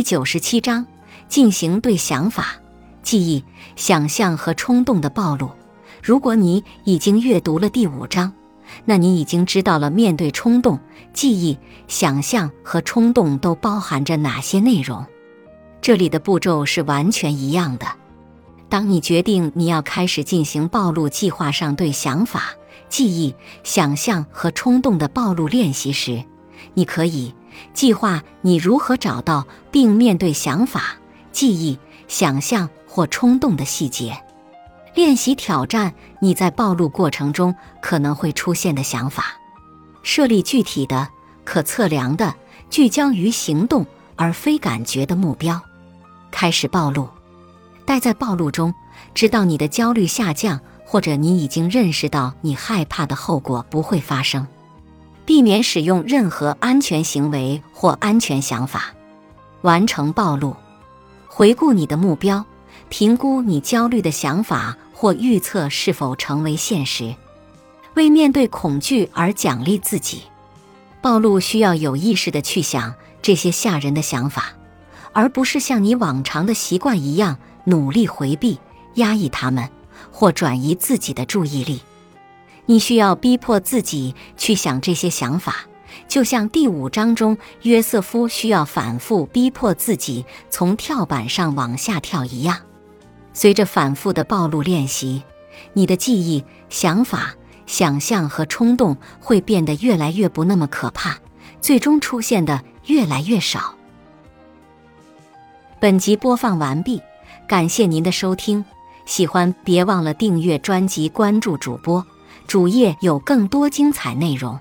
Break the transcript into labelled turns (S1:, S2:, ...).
S1: 第九十七章进行对想法、记忆、想象和冲动的暴露。如果你已经阅读了第五章，那你已经知道了面对冲动、记忆、想象和冲动都包含着哪些内容。这里的步骤是完全一样的。当你决定你要开始进行暴露计划上对想法、记忆、想象和冲动的暴露练习时，你可以计划你如何找到并面对想法、记忆、想象或冲动的细节，练习挑战你在暴露过程中可能会出现的想法，设立具体的、可测量的、聚焦于行动而非感觉的目标，开始暴露。待在暴露中，直到你的焦虑下降，或者你已经认识到你害怕的后果不会发生。避免使用任何安全行为或安全想法。完成暴露，回顾你的目标，评估你焦虑的想法或预测是否成为现实。为面对恐惧而奖励自己。暴露需要有意识的去想这些吓人的想法，而不是像你往常的习惯一样。努力回避、压抑他们，或转移自己的注意力。你需要逼迫自己去想这些想法，就像第五章中约瑟夫需要反复逼迫自己从跳板上往下跳一样。随着反复的暴露练习，你的记忆、想法、想象和冲动会变得越来越不那么可怕，最终出现的越来越少。本集播放完毕。感谢您的收听，喜欢别忘了订阅专辑、关注主播，主页有更多精彩内容。